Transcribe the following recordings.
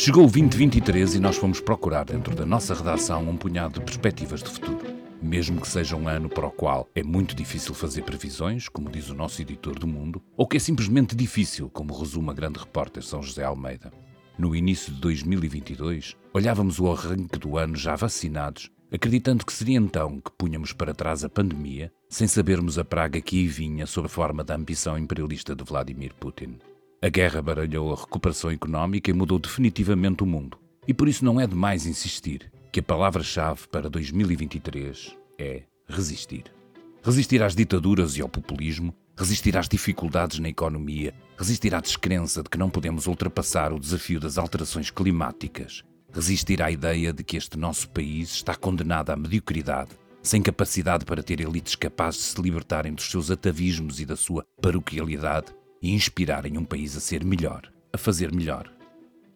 Chegou o 2023 e nós fomos procurar dentro da nossa redação um punhado de perspectivas de futuro. Mesmo que seja um ano para o qual é muito difícil fazer previsões, como diz o nosso editor do Mundo, ou que é simplesmente difícil, como resume a grande repórter São José Almeida. No início de 2022, olhávamos o arranque do ano já vacinados, acreditando que seria então que punhamos para trás a pandemia, sem sabermos a praga que aí vinha sob a forma da ambição imperialista de Vladimir Putin. A guerra baralhou a recuperação económica e mudou definitivamente o mundo. E por isso não é demais insistir que a palavra-chave para 2023 é resistir. Resistir às ditaduras e ao populismo, resistir às dificuldades na economia, resistir à descrença de que não podemos ultrapassar o desafio das alterações climáticas, resistir à ideia de que este nosso país está condenado à mediocridade, sem capacidade para ter elites capazes de se libertarem dos seus atavismos e da sua paroquialidade e inspirarem um país a ser melhor, a fazer melhor.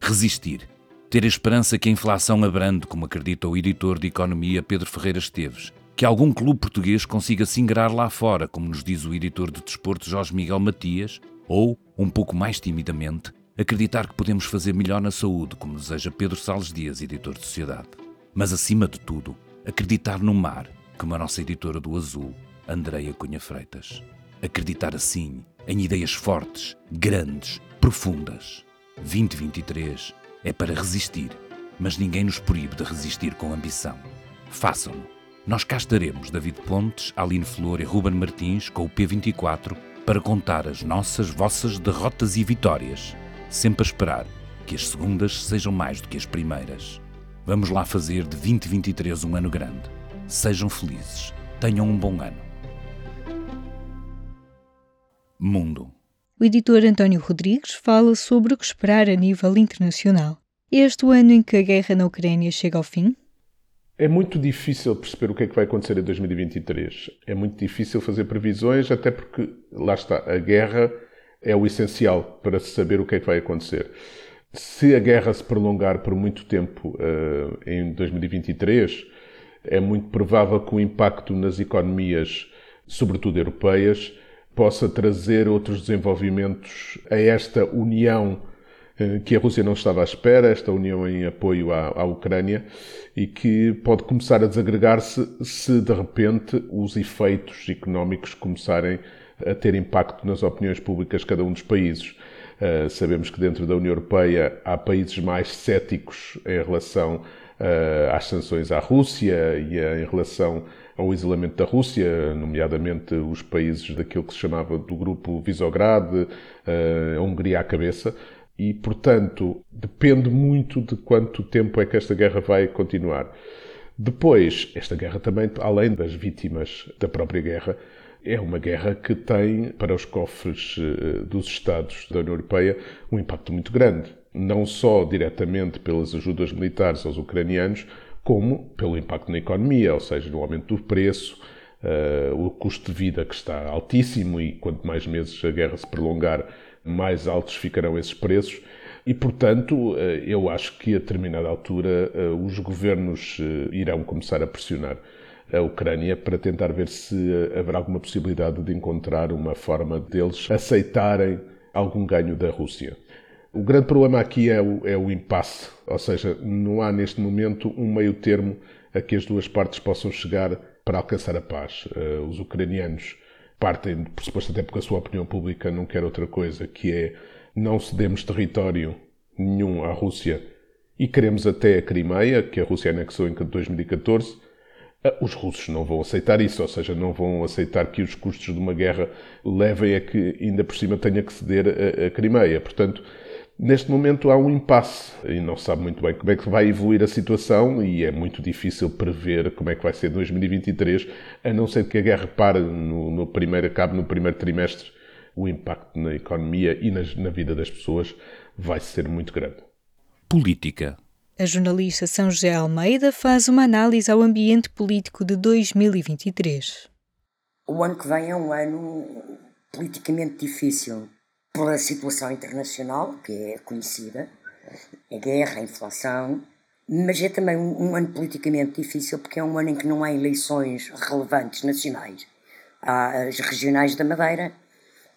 Resistir. Ter a esperança que a inflação abrande, como acredita o editor de Economia Pedro Ferreira Esteves, que algum clube português consiga se ingrar lá fora, como nos diz o editor de desporto Jorge Miguel Matias, ou, um pouco mais timidamente, acreditar que podemos fazer melhor na saúde, como deseja Pedro Salles Dias, editor de Sociedade. Mas, acima de tudo, acreditar no mar, como a nossa editora do Azul, Andreia Cunha Freitas. Acreditar assim em ideias fortes, grandes, profundas. 2023 é para resistir, mas ninguém nos proíbe de resistir com ambição. Façam-no. Nós cá estaremos, David Pontes, Aline Flor e Ruben Martins, com o P24, para contar as nossas, vossas derrotas e vitórias, sempre a esperar que as segundas sejam mais do que as primeiras. Vamos lá fazer de 2023 um ano grande. Sejam felizes. Tenham um bom ano. Mundo. O editor António Rodrigues fala sobre o que esperar a nível internacional. Este o ano em que a guerra na Ucrânia chega ao fim? É muito difícil perceber o que é que vai acontecer em 2023. É muito difícil fazer previsões, até porque, lá está, a guerra é o essencial para saber o que é que vai acontecer. Se a guerra se prolongar por muito tempo uh, em 2023, é muito provável que o impacto nas economias, sobretudo europeias, possa trazer outros desenvolvimentos a esta união eh, que a Rússia não estava à espera, esta união em apoio à, à Ucrânia, e que pode começar a desagregar-se se de repente os efeitos económicos começarem a ter impacto nas opiniões públicas de cada um dos países. Uh, sabemos que dentro da União Europeia há países mais céticos em relação às sanções à Rússia e em relação ao isolamento da Rússia, nomeadamente os países daquilo que se chamava do grupo Visograd, eh, a Hungria à cabeça, e, portanto, depende muito de quanto tempo é que esta guerra vai continuar. Depois, esta guerra também, além das vítimas da própria guerra, é uma guerra que tem para os cofres eh, dos Estados da União Europeia um impacto muito grande. Não só diretamente pelas ajudas militares aos ucranianos, como pelo impacto na economia, ou seja, no aumento do preço, uh, o custo de vida que está altíssimo e quanto mais meses a guerra se prolongar, mais altos ficarão esses preços. E, portanto, uh, eu acho que a determinada altura uh, os governos irão começar a pressionar a Ucrânia para tentar ver se haverá alguma possibilidade de encontrar uma forma deles aceitarem algum ganho da Rússia. O grande problema aqui é o, é o impasse, ou seja, não há neste momento um meio termo a que as duas partes possam chegar para alcançar a paz. Uh, os ucranianos partem, por suposto até porque a sua opinião pública não quer outra coisa, que é não cedemos território nenhum à Rússia e queremos até a Crimeia, que a Rússia anexou em 2014. Eh, os russos não vão aceitar isso, ou seja, não vão aceitar que os custos de uma guerra levem a que ainda por cima tenha que ceder a, a Crimeia. Portanto, Neste momento há um impasse e não se sabe muito bem como é que vai evoluir a situação e é muito difícil prever como é que vai ser 2023, a não ser que a guerra pare no, no primeiro, acabe no primeiro trimestre, o impacto na economia e na, na vida das pessoas vai ser muito grande. Política. A jornalista São José Almeida faz uma análise ao ambiente político de 2023. O ano que vem é um ano politicamente difícil pela situação internacional, que é conhecida, a guerra, a inflação, mas é também um, um, ano politicamente difícil porque é um ano em que não há eleições relevantes nacionais. Há as regionais da Madeira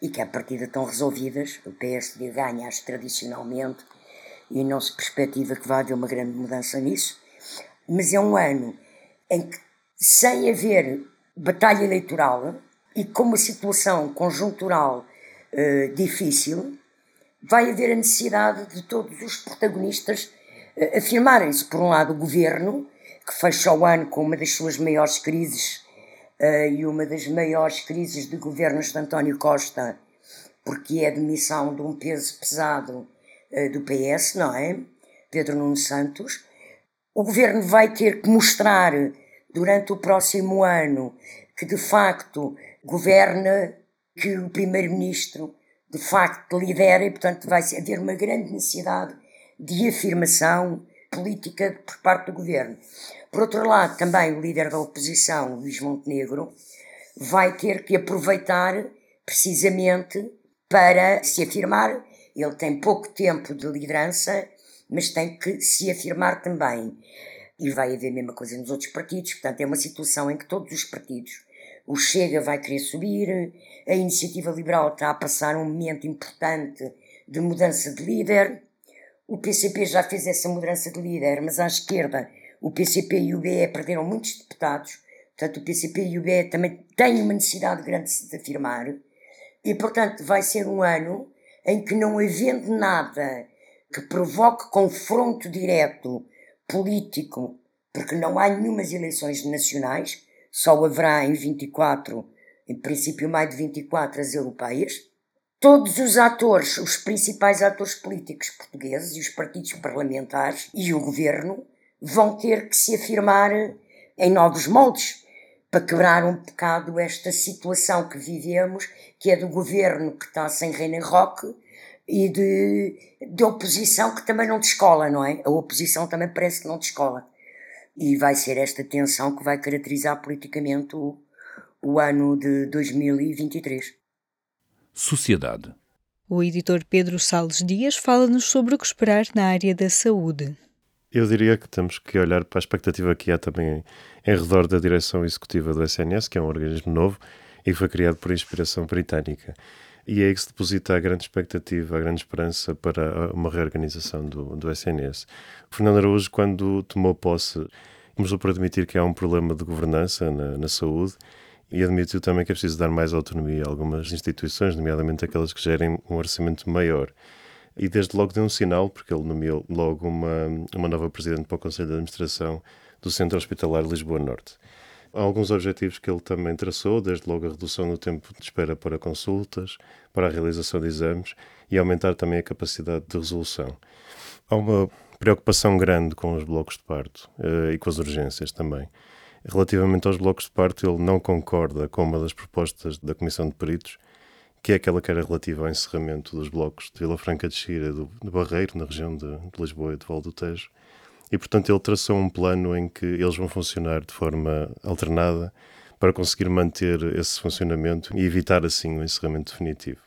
e que à partida estão resolvidas. O PSD ganha as tradicionalmente e não se perspectiva que vá haver uma grande mudança nisso, mas é um ano em que, sem haver batalha eleitoral e com uma situação conjuntural uh, difícil, vai haver a necessidade de todos os protagonistas uh, afirmarem-se. Por um lado, o governo, que fecha o ano com uma das suas maiores crises uh, e uma das maiores crises de governos de António Costa, porque é a demissão de um peso pesado do PS, não é? Pedro Nuno Santos. O governo vai ter que mostrar durante o próximo ano que de facto governa, que o primeiro-ministro de facto lidera e, portanto, vai haver uma grande necessidade de afirmação política por parte do governo. Por outro lado, também o líder da oposição, Luís Montenegro, vai ter que aproveitar precisamente para se afirmar. Ele tem pouco tempo de liderança, mas tem que se afirmar também. E vai haver a mesma coisa nos outros partidos, portanto, é uma situação em que todos os partidos, o Chega vai querer subir, a Iniciativa Liberal está a passar um momento importante de mudança de líder, o PCP já fez essa mudança de líder, mas à esquerda o PCP e o BE perderam muitos deputados, portanto, o PCP e o BE também têm uma necessidade grande de se afirmar, e, portanto, vai ser um ano em que, não havendo nada que provoque confronto direto político, porque não há nenhumas eleições nacionais, só haverá em 24, em princípio, maio de 24, as europeias. Todos os atores, os principais atores políticos portugueses e os partidos parlamentares e o governo vão ter que se afirmar em novos moldes para quebrar um bocado esta situação que vivemos, que é do governo que está sem reino em roque e de, de oposição que também não descola, não é? A oposição também parece que não descola. E vai ser esta tensão que vai caracterizar politicamente o, o ano de 2023. Sociedade. O editor Pedro Salles Dias fala-nos sobre o que esperar na área da saúde. Eu diria que temos que olhar para a expectativa que há também em redor da direção executiva do SNS, que é um organismo novo e que foi criado por inspiração britânica. E é aí que se deposita a grande expectativa, a grande esperança para uma reorganização do, do SNS. Fernando Araújo, quando tomou posse, começou por admitir que há um problema de governança na, na saúde e admitiu também que é preciso dar mais autonomia a algumas instituições, nomeadamente aquelas que gerem um orçamento maior e desde logo deu um sinal, porque ele nomeou logo uma, uma nova presidente para o Conselho de Administração do Centro Hospitalar Lisboa Norte. Há alguns objetivos que ele também traçou, desde logo a redução do tempo de espera para consultas, para a realização de exames e aumentar também a capacidade de resolução. Há uma preocupação grande com os blocos de parto uh, e com as urgências também. Relativamente aos blocos de parto, ele não concorda com uma das propostas da Comissão de Peritos, que é aquela que era relativa ao encerramento dos blocos de Vila Franca de Xira, do, do Barreiro, na região de, de Lisboa e de Val do Tejo. E, portanto, ele traçou um plano em que eles vão funcionar de forma alternada para conseguir manter esse funcionamento e evitar, assim, o encerramento definitivo.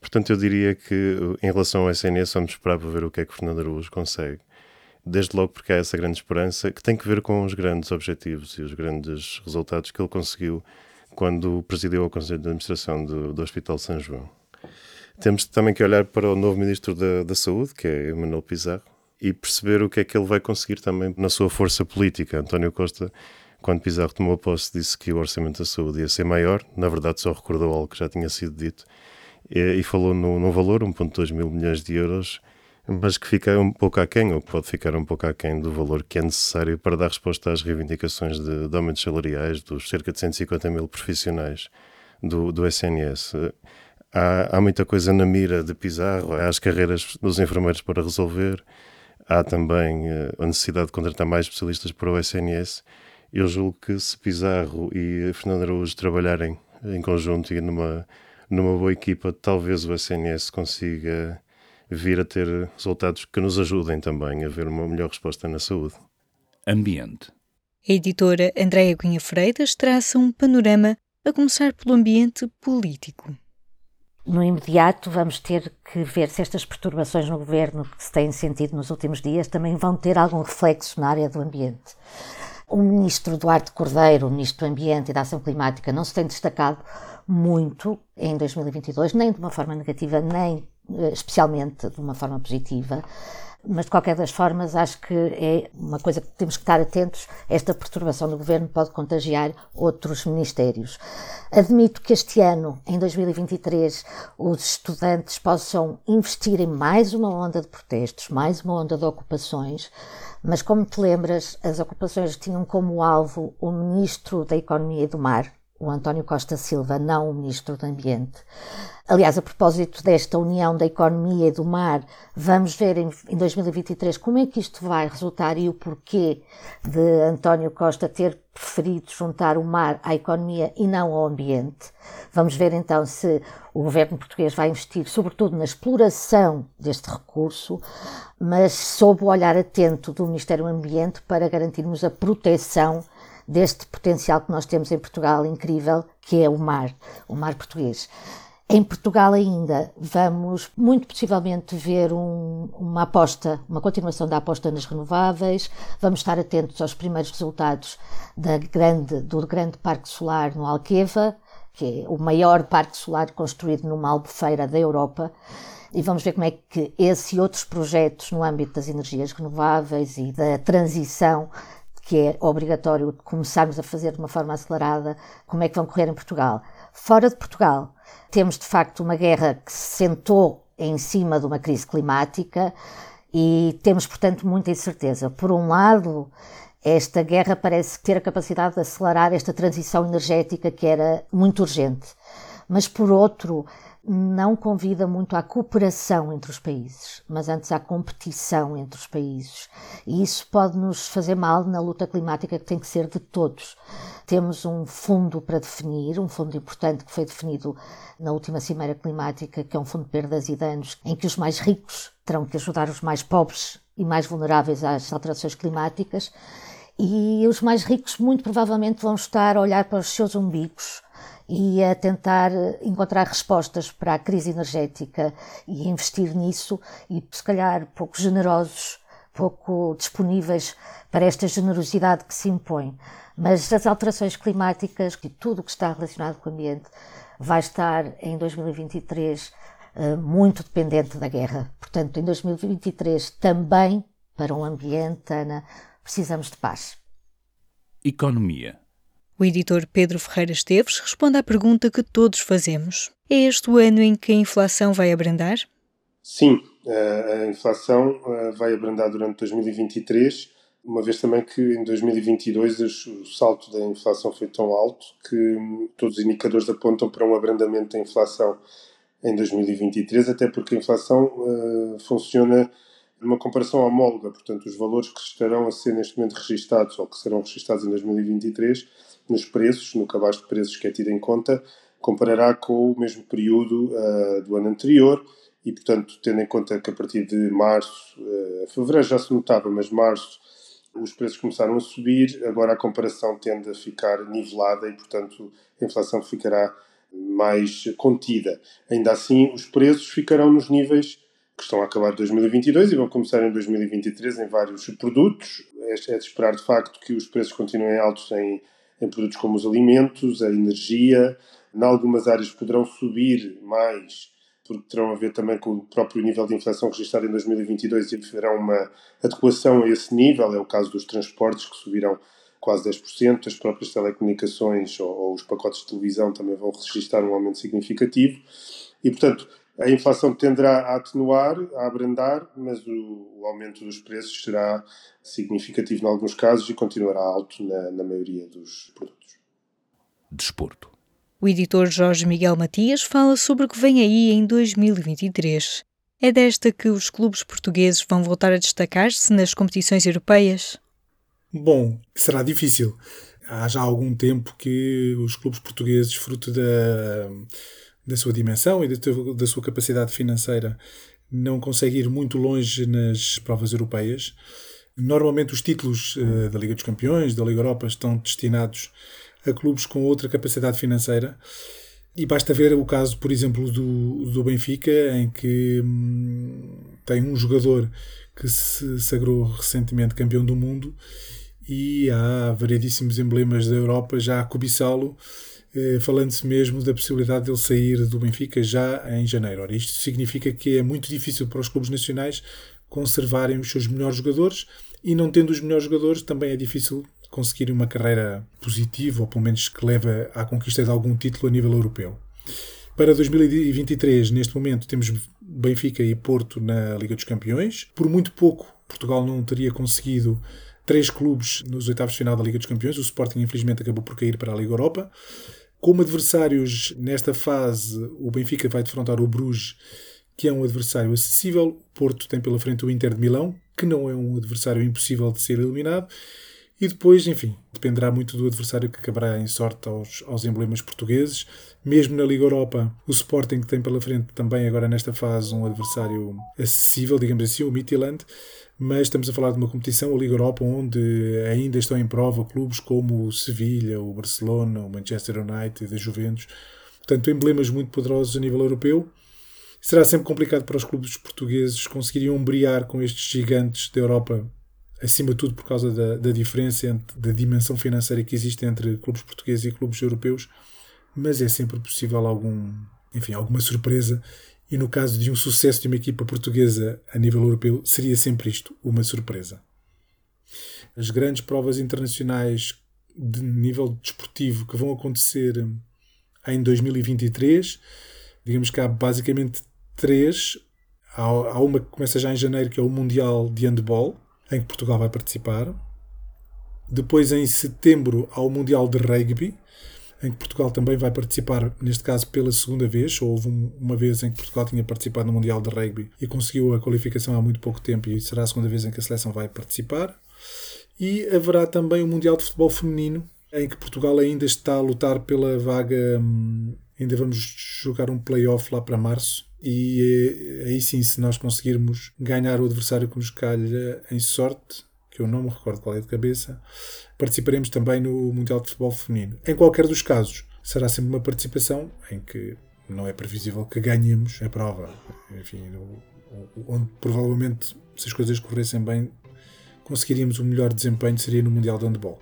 Portanto, eu diria que, em relação ao SNS, vamos esperar para ver o que é que Fernando Araújo consegue. Desde logo porque há essa grande esperança que tem que ver com os grandes objetivos e os grandes resultados que ele conseguiu quando presidiu o Conselho de Administração do, do Hospital São João. Temos também que olhar para o novo Ministro da, da Saúde, que é Manuel Pizarro, e perceber o que é que ele vai conseguir também na sua força política. António Costa, quando Pizarro tomou posse, disse que o orçamento da saúde ia ser maior, na verdade só recordou algo que já tinha sido dito, e, e falou no, no valor, 1,2 mil milhões de euros, mas que fica um pouco aquém, ou que pode ficar um pouco aquém do valor que é necessário para dar resposta às reivindicações de, de aumentos salariais dos cerca de 150 mil profissionais do, do SNS. Há, há muita coisa na mira de Pizarro, há as carreiras dos enfermeiros para resolver, há também eh, a necessidade de contratar mais especialistas para o SNS. Eu julgo que se Pizarro e Fernando Araújo trabalharem em conjunto e numa, numa boa equipa, talvez o SNS consiga vir a ter resultados que nos ajudem também a ver uma melhor resposta na saúde. Ambiente. A editora Andréa Cunha Freitas traça um panorama a começar pelo ambiente político. No imediato, vamos ter que ver se estas perturbações no governo que se têm sentido nos últimos dias também vão ter algum reflexo na área do ambiente. O ministro Duarte Cordeiro, o ministro do Ambiente e da Ação Climática, não se tem destacado muito em 2022, nem de uma forma negativa, nem eh, especialmente de uma forma positiva mas de qualquer das formas acho que é uma coisa que temos que estar atentos. Esta perturbação do governo pode contagiar outros ministérios. Admito que este ano, em 2023, os estudantes possam investir em mais uma onda de protestos, mais uma onda de ocupações, mas como te lembras, as ocupações tinham como alvo o Ministro da Economia e do Mar, o António Costa Silva, não o Ministro do Ambiente. Aliás, a propósito desta união da economia e do mar, vamos ver em, em 2023 como é que isto vai resultar e o porquê de António Costa ter preferido juntar o mar à economia e não ao ambiente. Vamos ver então se o governo português vai investir sobretudo na exploração deste recurso, mas sob o olhar atento do Ministério do Ambiente para garantirmos a proteção deste potencial que nós temos em Portugal incrível, que é o mar, o mar português. Em Portugal ainda vamos muito possivelmente ver um, uma aposta, uma continuação da aposta nas renováveis. Vamos estar atentos aos primeiros resultados da grande, do grande parque solar no Alqueva, que é o maior parque solar construído numa albufeira da Europa. E vamos ver como é que esse e outros projetos no âmbito das energias renováveis e da transição que é obrigatório começarmos a fazer de uma forma acelerada, como é que vão correr em Portugal. Fora de Portugal, temos de facto uma guerra que se sentou em cima de uma crise climática e temos, portanto, muita incerteza. Por um lado, esta guerra parece ter a capacidade de acelerar esta transição energética que era muito urgente. Mas, por outro, não convida muito à cooperação entre os países, mas antes à competição entre os países. E isso pode nos fazer mal na luta climática que tem que ser de todos. Temos um fundo para definir, um fundo importante que foi definido na última Cimeira Climática, que é um fundo de perdas e danos, em que os mais ricos terão que ajudar os mais pobres e mais vulneráveis às alterações climáticas. E os mais ricos, muito provavelmente, vão estar a olhar para os seus umbigos e a tentar encontrar respostas para a crise energética e investir nisso e, se calhar, pouco generosos, pouco disponíveis para esta generosidade que se impõe. Mas as alterações climáticas e tudo o que está relacionado com o ambiente vai estar em 2023 eh, muito dependente da guerra. Portanto, em 2023 também para o ambiente, Ana, precisamos de paz. Economia. O editor Pedro Ferreira Esteves responde à pergunta que todos fazemos: É este o ano em que a inflação vai abrandar? Sim, a inflação eh, vai abrandar durante 2023 uma vez também que em 2022 o salto da inflação foi tão alto que hum, todos os indicadores apontam para um abrandamento da inflação em 2023, até porque a inflação uh, funciona numa comparação homóloga, portanto, os valores que estarão a ser neste momento registados ou que serão registados em 2023 nos preços, no cabaz de preços que é tido em conta, comparará com o mesmo período uh, do ano anterior e, portanto, tendo em conta que a partir de março, uh, fevereiro já se notava, mas março os preços começaram a subir, agora a comparação tende a ficar nivelada e, portanto, a inflação ficará mais contida. Ainda assim, os preços ficarão nos níveis que estão a acabar de 2022 e vão começar em 2023 em vários produtos. É, é de esperar, de facto, que os preços continuem altos em, em produtos como os alimentos, a energia. Em algumas áreas poderão subir mais porque terão a ver também com o próprio nível de inflação registrado em 2022 e farão uma adequação a esse nível. É o caso dos transportes, que subirão quase 10%, as próprias telecomunicações ou, ou os pacotes de televisão também vão registrar um aumento significativo. E, portanto, a inflação tenderá a atenuar, a abrandar, mas o, o, aumento dos preços será significativo em alguns casos e continuará alto na, na maioria dos produtos. Desporto. O editor Jorge Miguel Matias fala sobre o que vem aí em 2023. É desta que os clubes portugueses vão voltar a destacar-se nas competições europeias? Bom, será difícil. Há já algum tempo que os clubes portugueses, fruto da, da sua dimensão e da, sua capacidade financeira, não conseguem ir muito longe nas provas europeias. Normalmente os títulos uh, da Liga dos Campeões, da Liga Europa, estão destinados a clubes com outra capacidade financeira. E basta ver o caso, por exemplo, do, do Benfica, em que hum, tem um jogador que se sagrou recentemente campeão do mundo e há variedíssimos emblemas da Europa já a cobiçá-lo falando-se mesmo da possibilidade de ele sair do Benfica já em janeiro. Ora, isto significa que é muito difícil para os clubes nacionais conservarem os seus melhores jogadores e não tendo os melhores jogadores também é difícil conseguir uma carreira positiva ou pelo menos que leve à conquista de algum título a nível europeu. Para 2023, neste momento, temos Benfica e Porto na Liga dos Campeões. Por muito pouco, Portugal não teria conseguido três clubes nos oitavos de final da Liga dos Campeões. O Sporting, infelizmente, acabou por cair para a Liga Europa. Como adversários nesta fase, o Benfica vai defrontar o Bruges, que é um adversário acessível. O Porto tem pela frente o Inter de Milão, que não é um adversário impossível de ser eliminado. E depois, enfim, dependerá muito do adversário que acabará em sorte aos, aos emblemas portugueses. Mesmo na Liga Europa, o Sporting tem pela frente também agora nesta fase um adversário acessível, digamos assim, o Midtjylland. Mas estamos a falar de uma competição, a Liga Europa, onde ainda estão em prova clubes como o Sevilha, o Barcelona, o Manchester United, a Juventus. Portanto, emblemas muito poderosos a nível europeu. Será sempre complicado para os clubes portugueses conseguirem ombrear com estes gigantes da Europa acima de tudo por causa da, da diferença entre, da dimensão financeira que existe entre clubes portugueses e clubes europeus, mas é sempre possível algum, enfim, alguma surpresa. E no caso de um sucesso de uma equipa portuguesa a nível europeu, seria sempre isto, uma surpresa. As grandes provas internacionais de nível desportivo que vão acontecer em 2023, digamos que há basicamente três. Há, uma que começa já em janeiro, que é o Mundial de Handball, em que Portugal vai participar. Depois, em setembro, há o Mundial de Rugby, em que Portugal também vai participar, neste caso pela segunda vez. Houve uma vez em que Portugal tinha participado no Mundial de Rugby e conseguiu a qualificação há muito pouco tempo, e será a segunda vez em que a seleção vai participar. E haverá também o Mundial de Futebol Feminino, em que Portugal ainda está a lutar pela vaga. Hum, ainda vamos jogar um playoff lá para março e eh, aí sim, se nós conseguirmos ganhar o adversário que nos calha em sorte, que eu não me recordo qual é de cabeça, participaremos também no Mundial de Futebol Feminino. Em qualquer dos casos, será sempre uma participação em que não é previsível que ganhemos a prova. Enfim, onde provavelmente, se as coisas corressem bem, conseguiríamos o melhor desempenho seria no Mundial de Handball.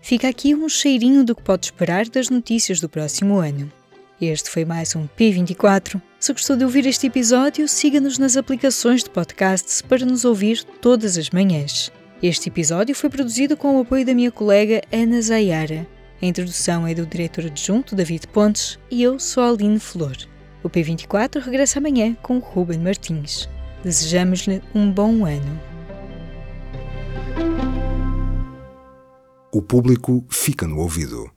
Fica aqui um cheirinho do que pode esperar das notícias do próximo ano. Este foi mais um P24. Se gostou de ouvir este episódio, siga-nos nas aplicações de podcasts para nos ouvir todas as manhãs. Este episódio foi produzido com o apoio da minha colega Ana Zayara. A introdução é do diretor adjunto David Pontes e eu sou Aline Flor. O P24 regressa amanhã com Ruben Martins. Desejamos-lhe um bom ano. O público fica no ouvido.